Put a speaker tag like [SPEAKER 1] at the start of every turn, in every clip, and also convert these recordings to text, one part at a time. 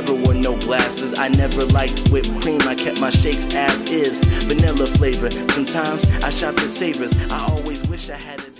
[SPEAKER 1] never wore no glasses. I never liked whipped cream. I kept my shakes as is. Vanilla flavor. Sometimes I shop at Savers. I always wish I had damn.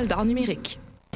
[SPEAKER 2] d'art numérique.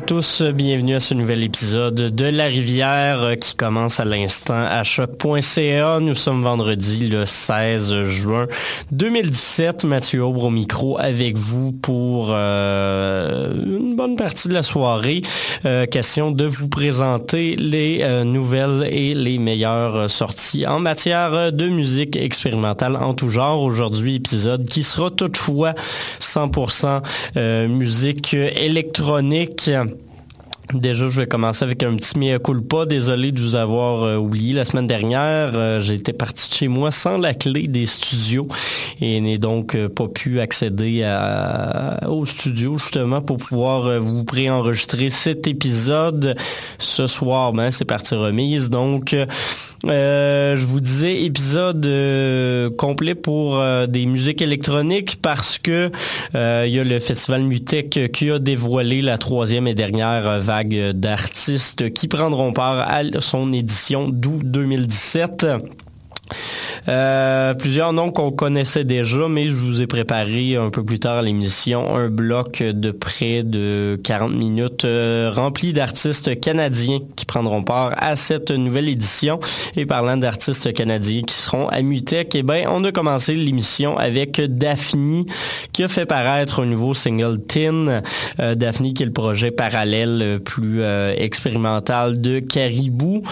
[SPEAKER 3] Tous, bienvenue à ce nouvel épisode de La Rivière euh, qui commence à l'instant à choc.ca. Nous sommes vendredi le 16 juin 2017. Mathieu Aubre au micro avec vous pour euh, partie de la soirée. Euh, question de vous présenter les nouvelles et les meilleures sorties en matière de musique expérimentale en tout genre. Aujourd'hui, épisode qui sera toutefois 100% musique électronique. Déjà, je vais commencer avec un petit mea culpa. Désolé de vous avoir euh, oublié la semaine dernière. Euh, été parti de chez moi sans la clé des studios et n'ai donc euh, pas pu accéder au studio justement pour pouvoir vous préenregistrer cet épisode ce soir. Ben, c'est parti remise. Donc, je vous disais épisode complet pour des musiques électroniques parce que il y a le festival Mutec qui a dévoilé la troisième et dernière vague d'artistes qui prendront part à son édition d'août 2017. Euh, plusieurs noms qu'on connaissait déjà, mais je vous ai préparé un peu plus tard l'émission un bloc de près de 40 minutes euh, rempli d'artistes canadiens qui prendront part à cette nouvelle édition. Et parlant d'artistes canadiens qui seront à Mutec, eh ben, on a commencé l'émission avec Daphne qui a fait paraître un nouveau single Tin. Euh, Daphne qui est le projet parallèle plus expérimental de Caribou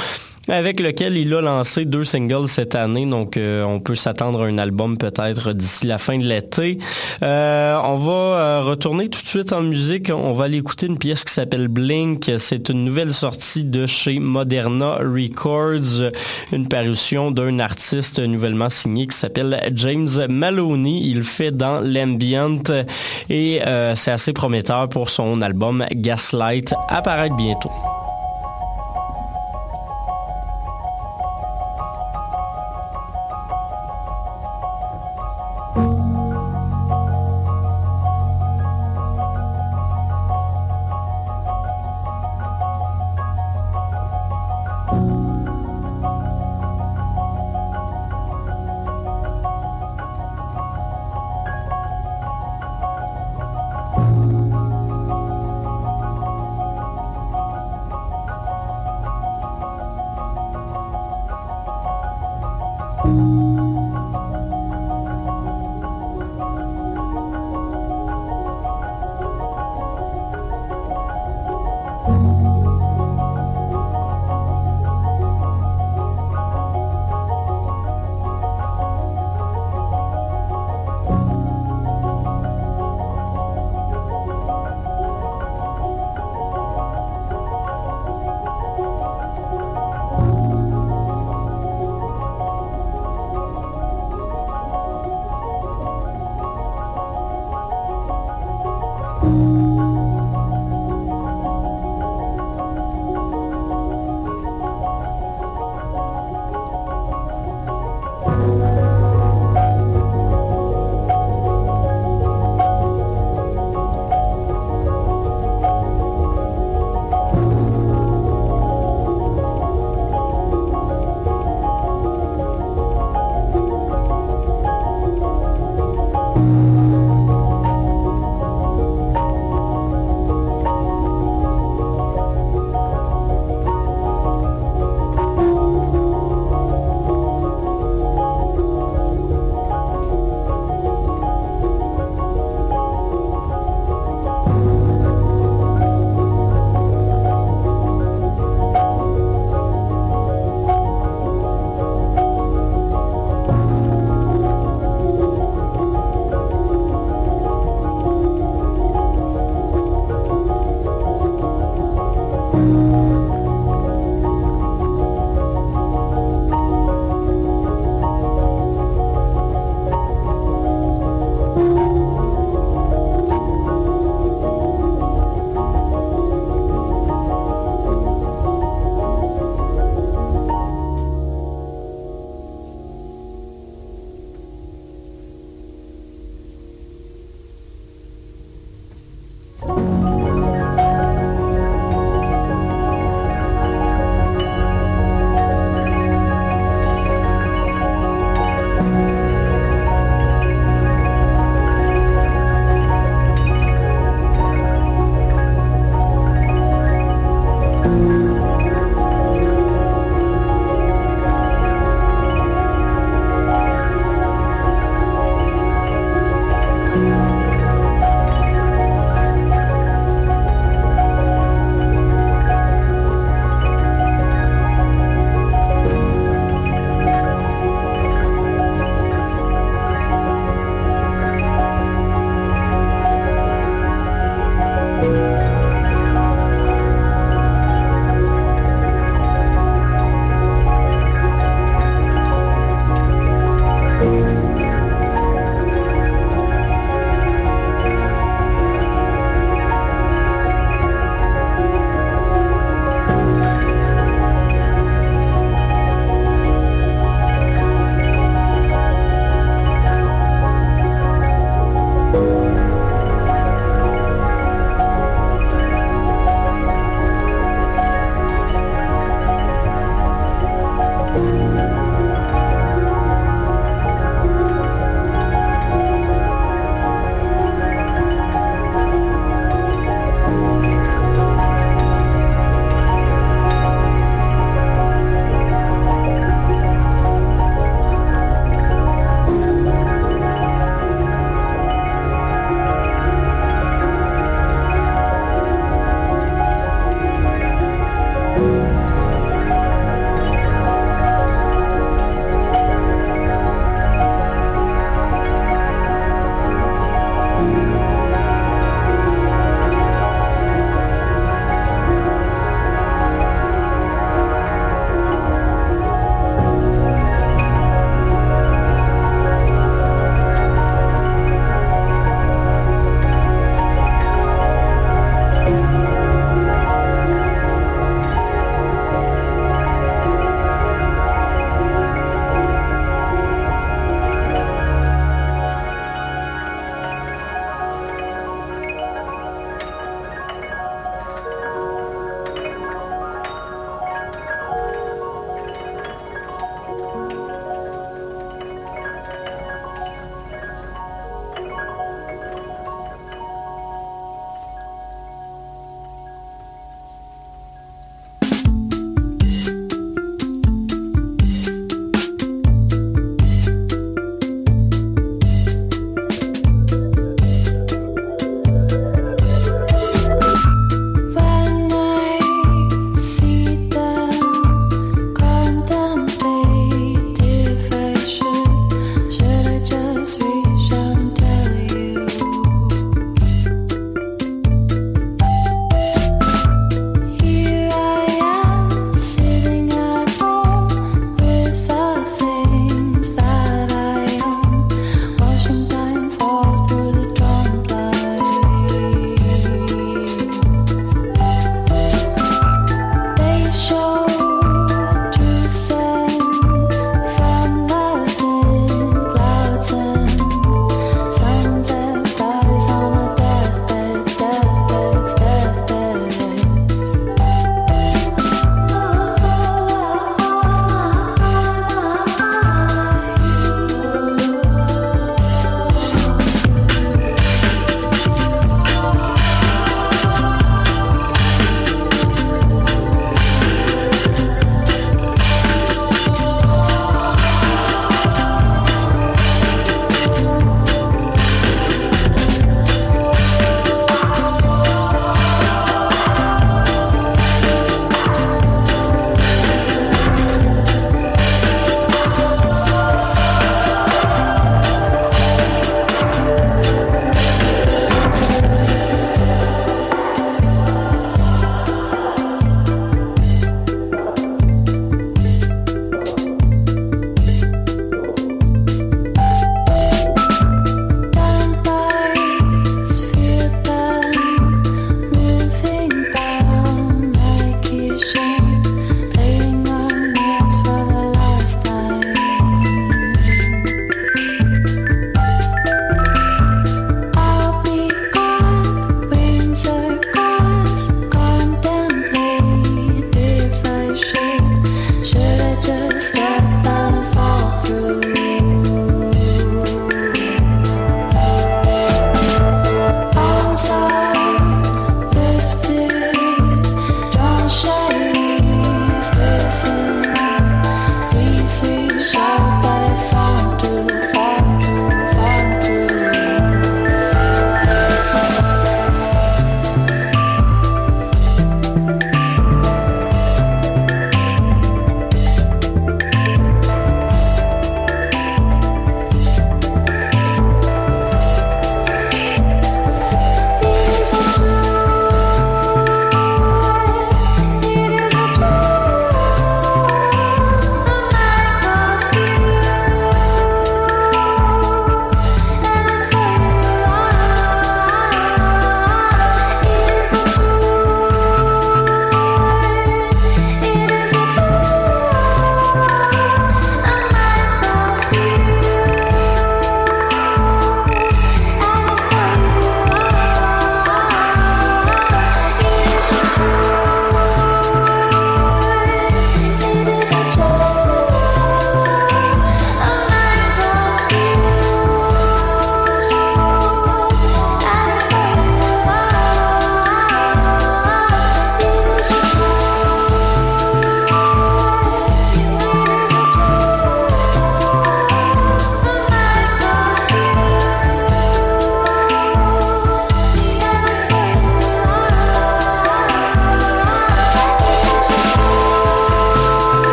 [SPEAKER 3] avec lequel il a lancé deux singles cette année, donc euh, on peut s'attendre à un album peut-être d'ici la fin de l'été. Euh, on va euh, retourner tout de suite en musique. On va aller écouter une pièce qui s'appelle Blink. C'est une nouvelle sortie de chez Moderna Records, une parution d'un artiste nouvellement signé qui s'appelle James Maloney. Il fait dans l'ambient et c'est assez prometteur pour son album Gaslight apparaître bientôt.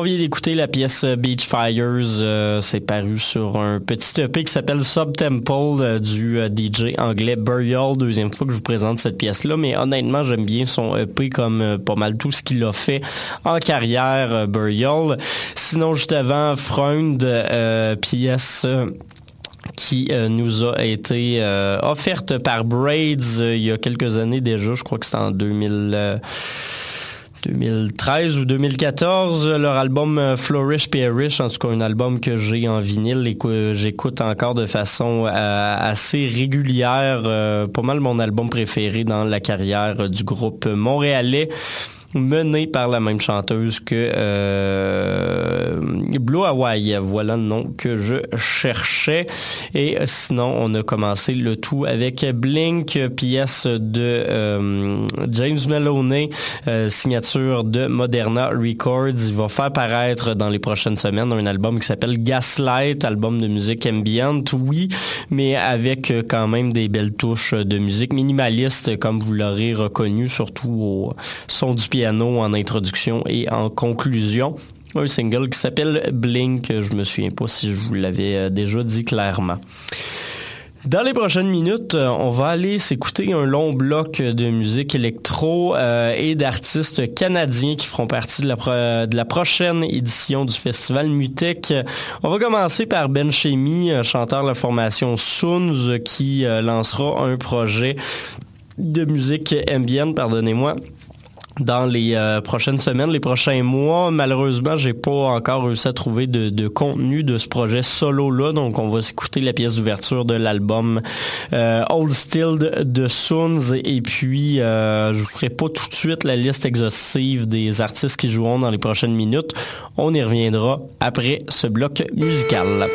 [SPEAKER 3] On vient d'écouter la pièce Beach Fires. c'est paru sur un petit EP qui s'appelle Subtemple du DJ anglais Burial. Deuxième fois que je vous présente cette pièce-là. Mais honnêtement, j'aime bien son EP comme pas mal tout ce qu'il a fait en carrière, Burial. Sinon, juste avant, Freund, pièce qui euh, nous a été euh, offerte par Braids euh, il y a quelques années déjà. Je crois que c'était en 2000. 2013 ou 2014, leur album Flourish Perish, en tout cas un album que j'ai en vinyle et que j'écoute encore de façon assez régulière, pas mal mon album préféré dans la carrière du groupe montréalais mené par la même chanteuse que euh, Blue Hawaii. Voilà le nom que je cherchais. Et sinon, on a commencé le tout avec Blink, pièce de euh, James Maloney, euh, signature de Moderna Records. Il va faire paraître dans les prochaines semaines un album qui s'appelle Gaslight, album de musique ambient, oui, mais avec quand même des belles touches de musique minimaliste, comme vous l'aurez reconnu, surtout au son du pied en introduction et en conclusion. Un single qui s'appelle Blink, je me souviens pas si je vous l'avais euh, déjà dit clairement. Dans les prochaines minutes, euh, on va aller s'écouter un long bloc de musique électro euh, et d'artistes canadiens qui feront partie de la, prochaine édition du festival Mutec. On va commencer par Ben Chemi, chanteur de la formation Soons, qui lancera un projet de musique ambiante, pardonnez-moi, dans les euh, prochaines semaines, les prochains mois. Malheureusement, j'ai pas encore réussi à trouver de, contenu de ce projet solo-là, donc on va s'écouter la pièce d'ouverture de l'album euh, Old Still de Soons et puis euh, je vous ferai pas tout de suite la liste exhaustive des artistes qui joueront dans les prochaines minutes. On y reviendra après ce bloc musical.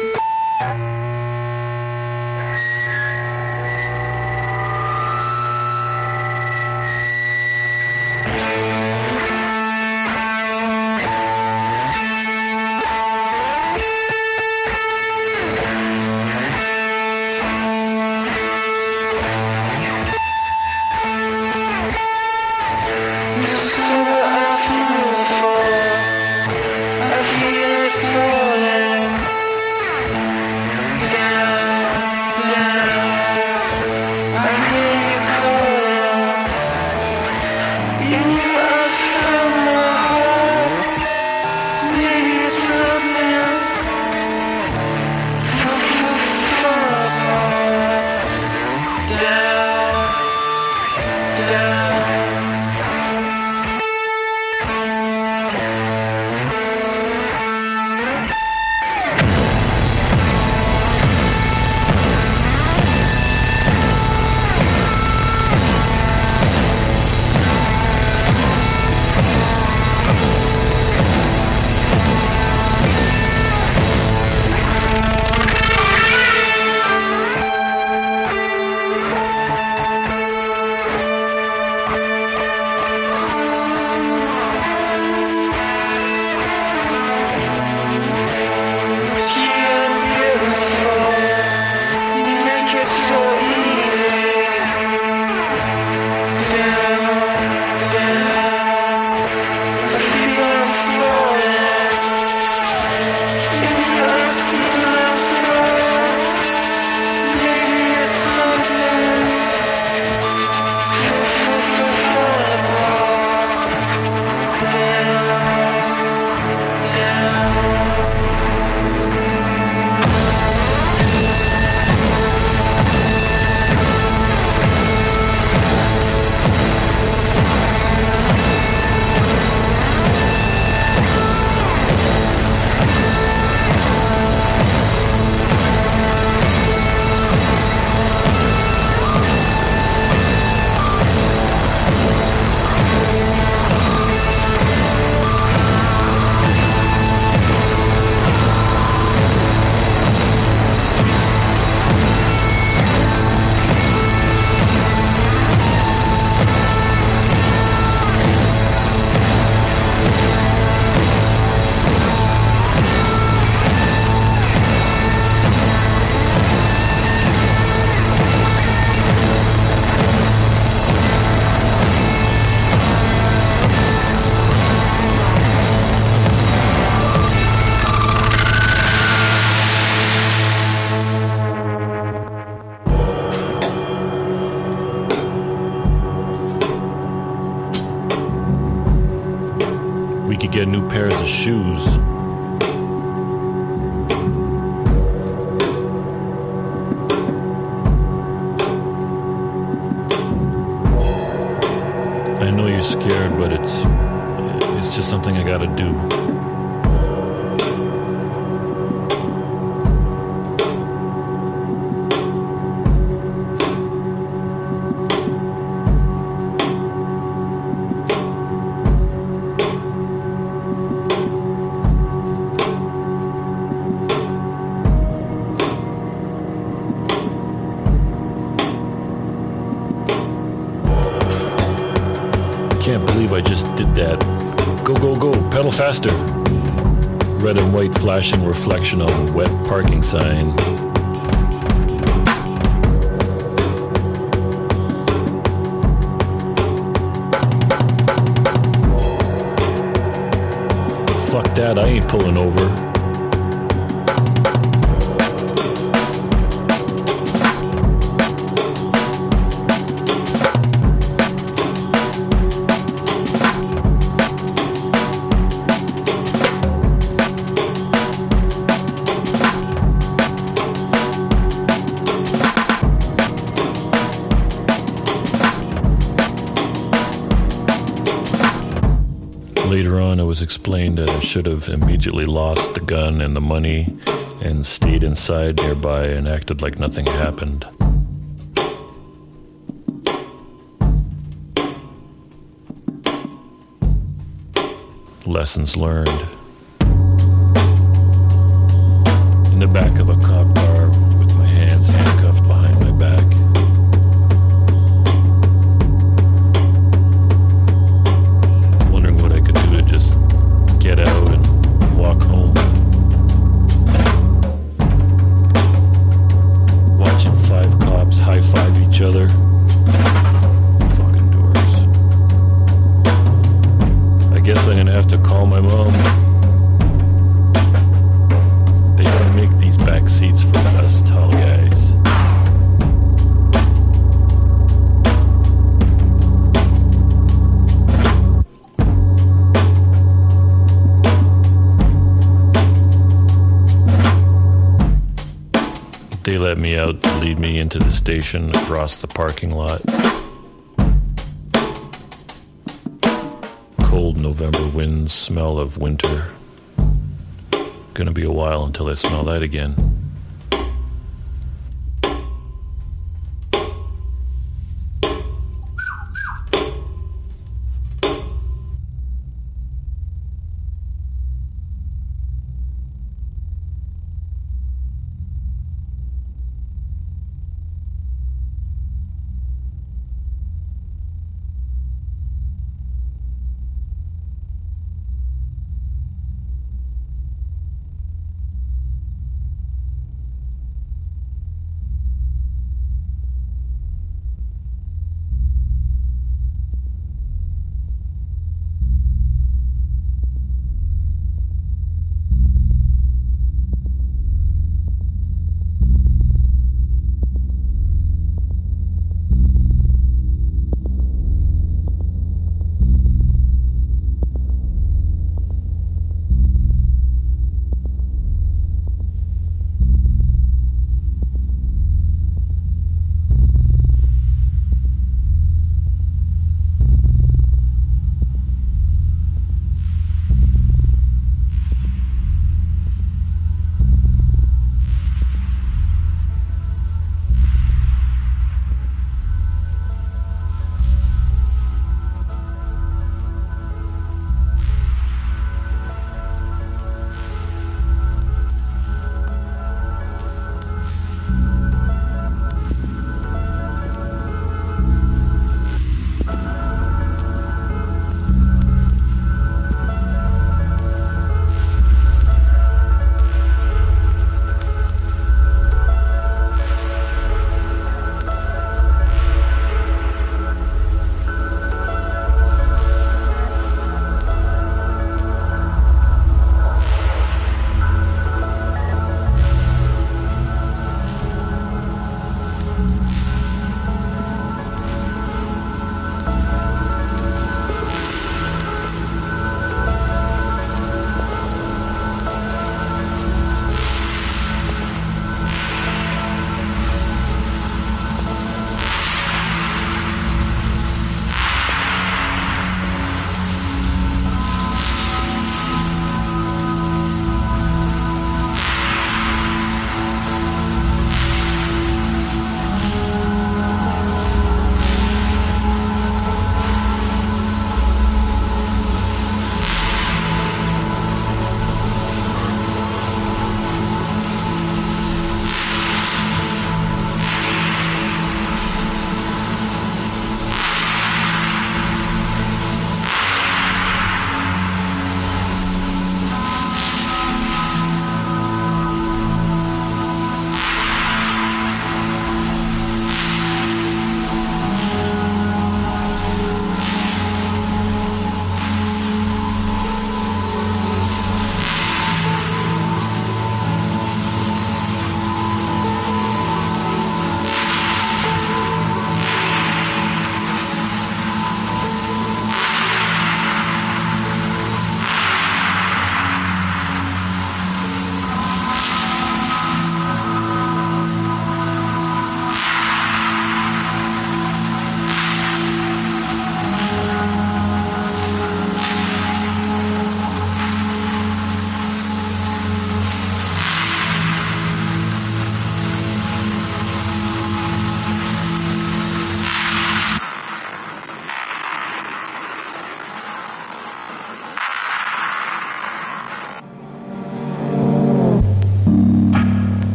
[SPEAKER 4] I know you're scared, but it's it's just something I gotta do. Faster. Red and white flashing reflection on wet parking sign. Fuck that, I ain't pulling over. Explained that I should have immediately lost the gun and the money and stayed inside nearby and acted like nothing happened. Lessons learned. Across the parking lot. Cold November winds, smell of winter. Gonna be a while until I smell that again.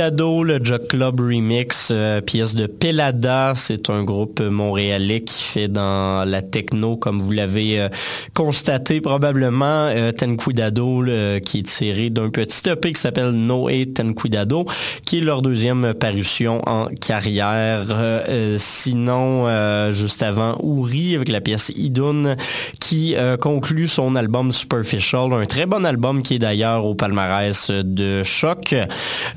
[SPEAKER 3] Cuidado, le Jock Club Remix, euh, pièce de Pelada. C'est un groupe montréalais qui fait dans la techno, comme vous l'avez euh, constaté probablement. Euh, Ten Cuidado, qui est tiré d'un petit EP qui s'appelle Noé Ten Cuidado, qui est leur deuxième parution en carrière. sinon, juste avant, Ouri avec la pièce Idun, qui conclut son album Superficial, un très bon album qui est d'ailleurs au palmarès de Choc.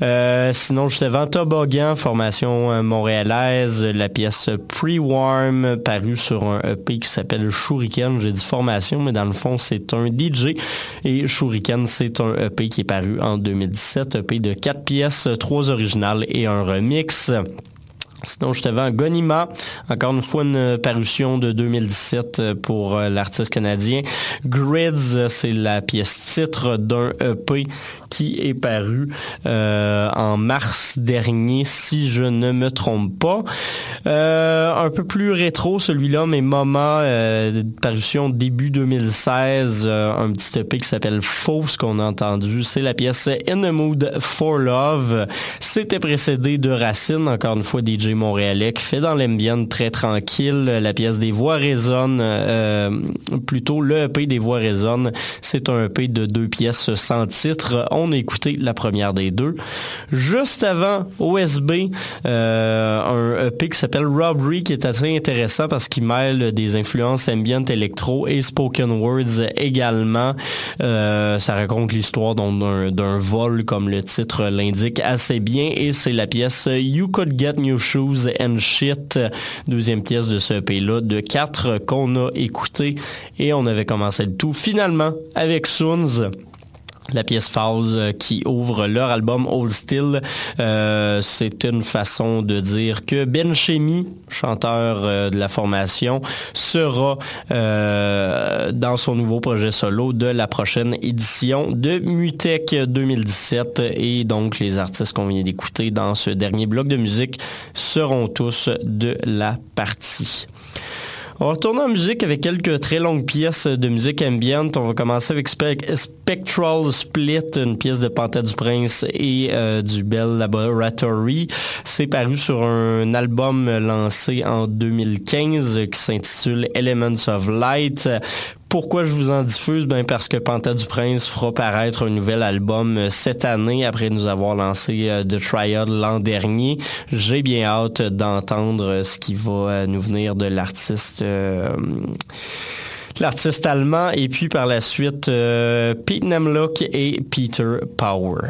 [SPEAKER 3] Euh, sinon, juste avant, Toboggan, formation euh, montréalaise, la pièce Pre-Warm, parue sur un EP qui s'appelle Shuriken. J'ai dit formation, mais dans le fond, c'est un DJ. Et Shuriken, c'est un EP qui est paru en 2017, EP de quatre pièces, trois originales et un remix. Sinon, je t'avais Gonima, encore une fois une parution de 2017 pour euh, l'artiste canadien. Grids, c'est la pièce titre d'un EP qui est paru euh, en mars dernier, si je ne me trompe pas. Euh, un peu plus rétro, celui-là, mais Mama, parution début 2016, un petit EP qui s'appelle Fausse qu'on a entendu. C'est la pièce In the Mood for Love. C'était précédé de Racine, encore une fois DJ montréalais qui fait dans l'ambiance très tranquille. La pièce des voix résonne, euh, plutôt le EP des voix résonne. C'est un EP de deux pièces sans titre. A écouté la première des deux. Juste avant, OSB, euh, un EP qui s'appelle Robbery qui est assez intéressant parce qu'il mêle des influences ambient électro et spoken words également. Euh, ça raconte l'histoire d'un vol comme le titre l'indique assez bien et c'est la pièce You Could Get New Shoes and Shit, deuxième pièce de ce EP-là, de quatre qu'on a écouté et on avait commencé le tout finalement avec Soons la pièce Falls euh, qui ouvre leur album Old Still. Euh, c'est une façon de dire que Ben Chemi, chanteur euh, de la formation, sera dans son nouveau projet solo de la prochaine édition de Mutech 2017 et donc les artistes qu'on vient d'écouter dans ce dernier bloc de musique seront tous de la partie. On va retourner en musique avec quelques très longues pièces de musique ambiante. On va commencer avec Spectral Split, une pièce de Panthère du Prince et euh, du Bell Laboratory. C'est paru sur un album lancé en 2015 qui s'intitule Elements of Light. Pourquoi je vous en diffuse? Ben parce que Panta du Prince fera paraître un nouvel album euh, cette année après nous avoir lancé euh, The Trial l'an dernier. J'ai bien hâte d'entendre euh, ce qui va nous venir de l'artiste l'artiste allemand et puis par la suite Pete Nemlock et Peter Power.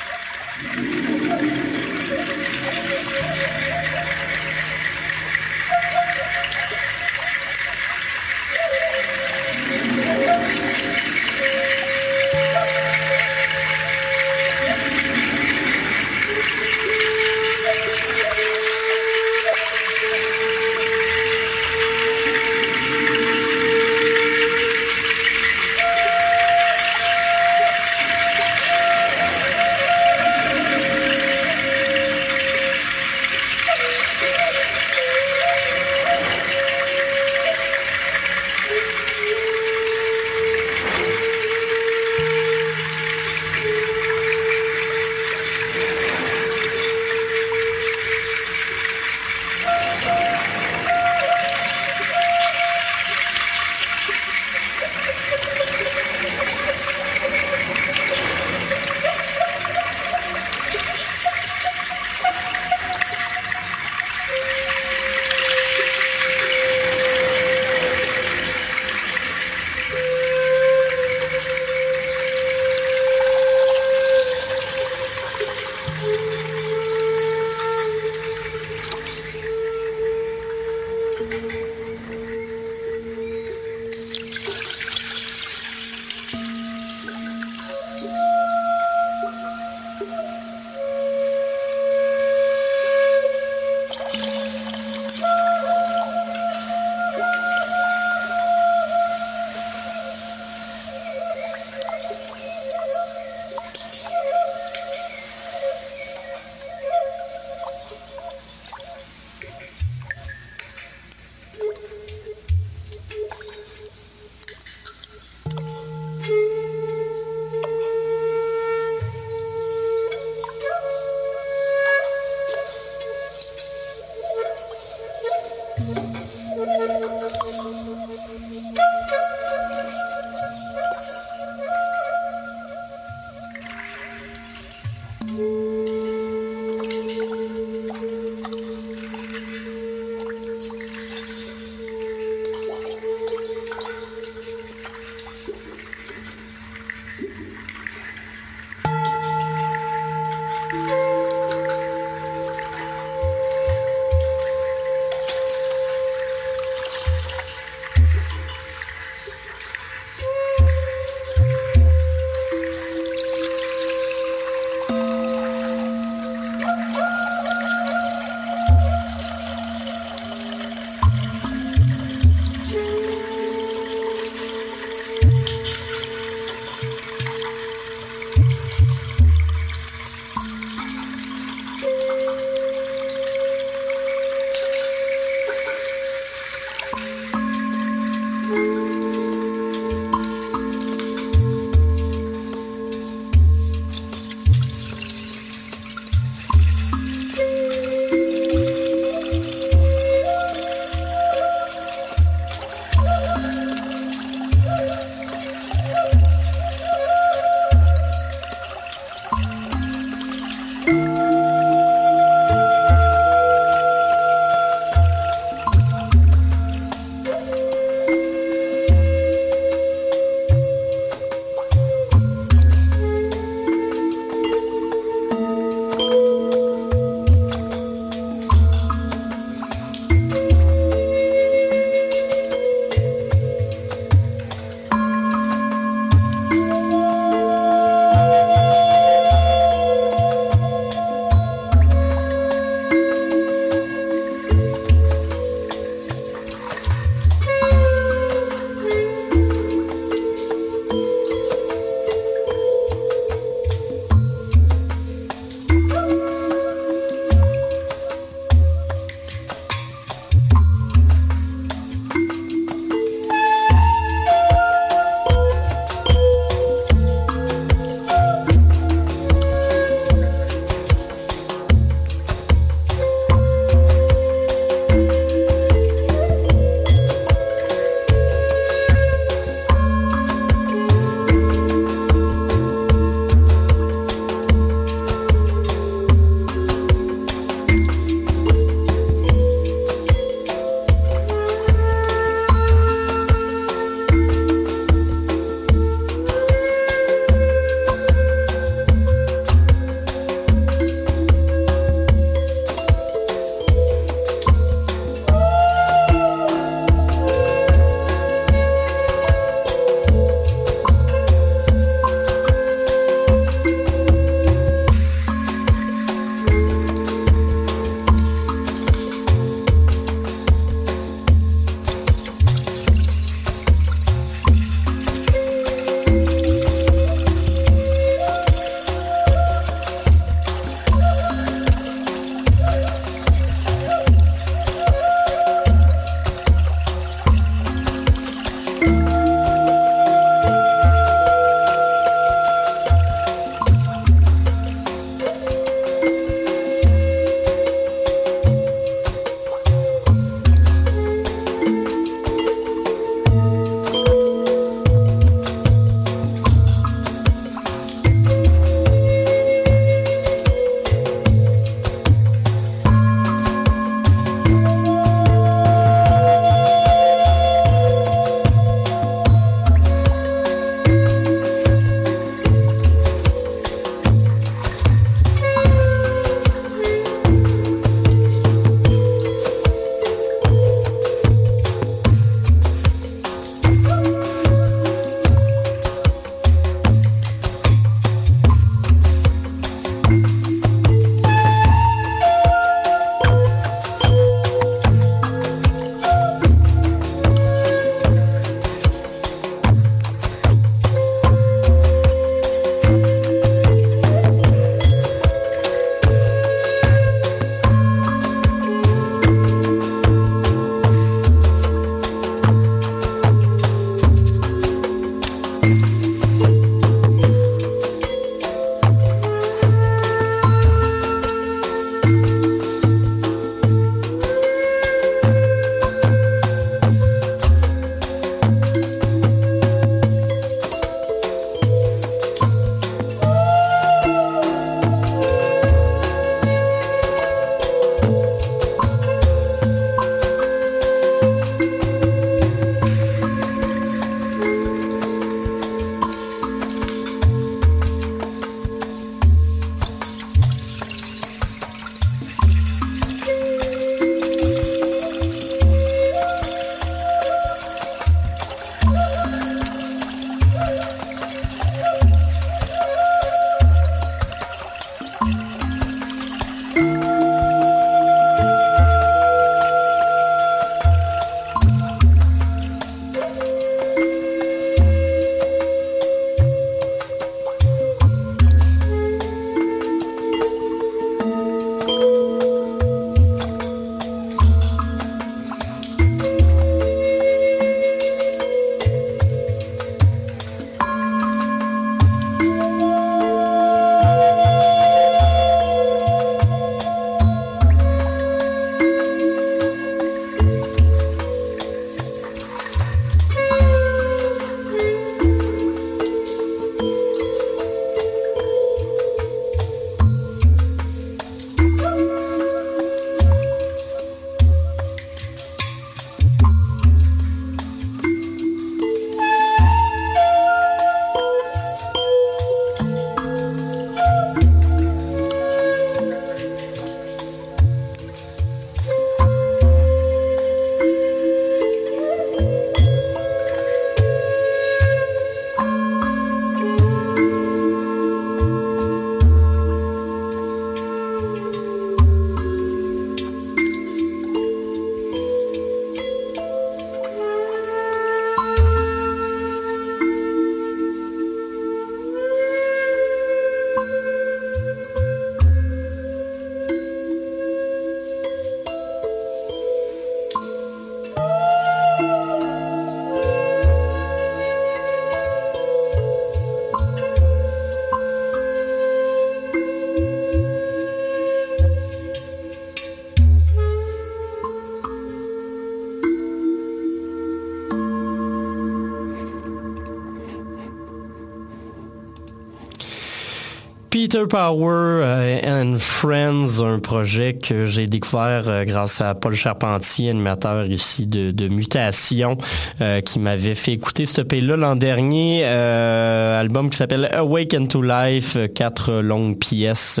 [SPEAKER 3] Peter Power euh, and Friends, un projet que j'ai découvert euh, grâce à Paul Charpentier, animateur ici de, de Mutation, euh, qui m'avait fait écouter ce pays-là l'an dernier. album qui s'appelle Awake into Life, quatre longues pièces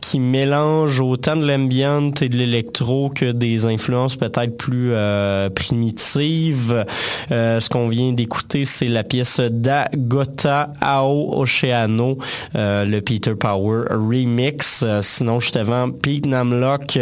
[SPEAKER 3] qui mélangent autant de l'ambient et de l'électro que des influences peut-être plus primitives. ce qu'on vient d'écouter, c'est la pièce d'Agota Ao Oceano, Peter Power remix. Euh, sinon, juste avant, Pete Namlock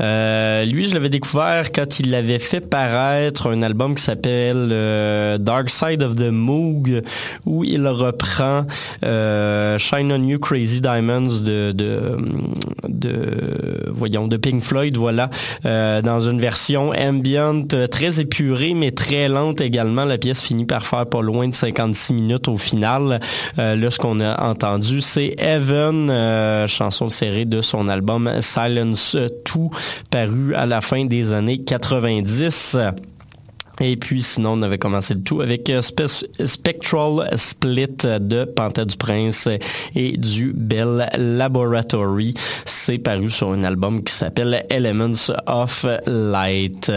[SPEAKER 3] euh, lui, je l'avais découvert quand il avait fait paraître un album qui s'appelle euh, Dark Side of the Moog, où il reprend euh, Shine on You Crazy Diamonds de, voyons, Pink Floyd, voilà, dans une version ambient très épurée, mais très lente également. La pièce finit par faire pas loin de 56 minutes au final. là, ce qu'on a entendu, c'est Evan, chanson serrée de son album Silence paru à la fin des années 90. Et puis sinon, on avait commencé le tout avec euh, Spectral Split de Panthère du Prince et du Bell Laboratory. C'est paru sur un album qui s'appelle Elements of Light.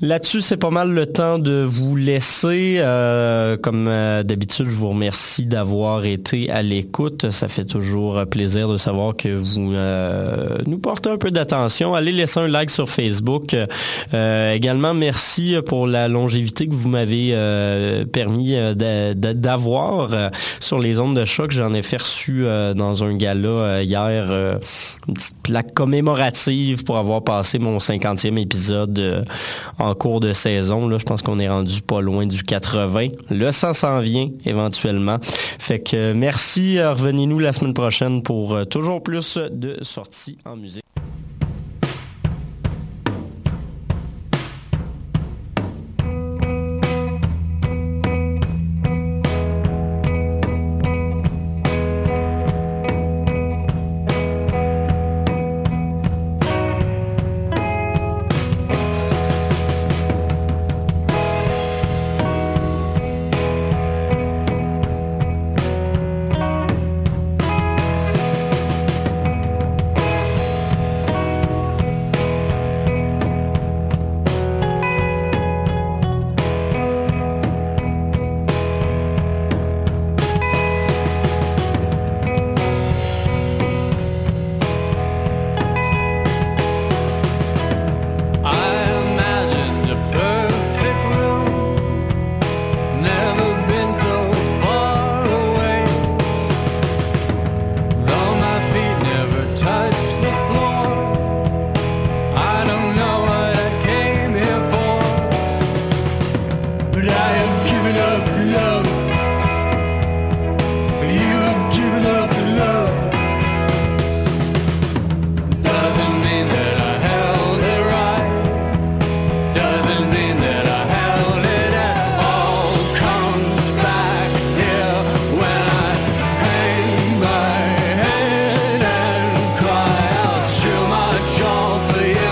[SPEAKER 3] Là-dessus, c'est pas mal le temps de vous laisser. Euh, comme euh, d'habitude, je vous remercie d'avoir été à l'écoute. Ça fait toujours plaisir de savoir que vous euh, nous portez un peu d'attention. Allez laisser un like sur Facebook. également, merci pour la longévité que vous m'avez permis d'avoir sur les ondes de choc. J'en ai fait reçu dans un gala hier une petite plaque commémorative pour avoir passé mon 50e épisode en cours de saison. Là, je pense qu'on est rendu pas loin du 80. Le 100 s'en vient éventuellement. Fait que merci. Revenez-nous la semaine prochaine pour euh, toujours plus de sorties en musique.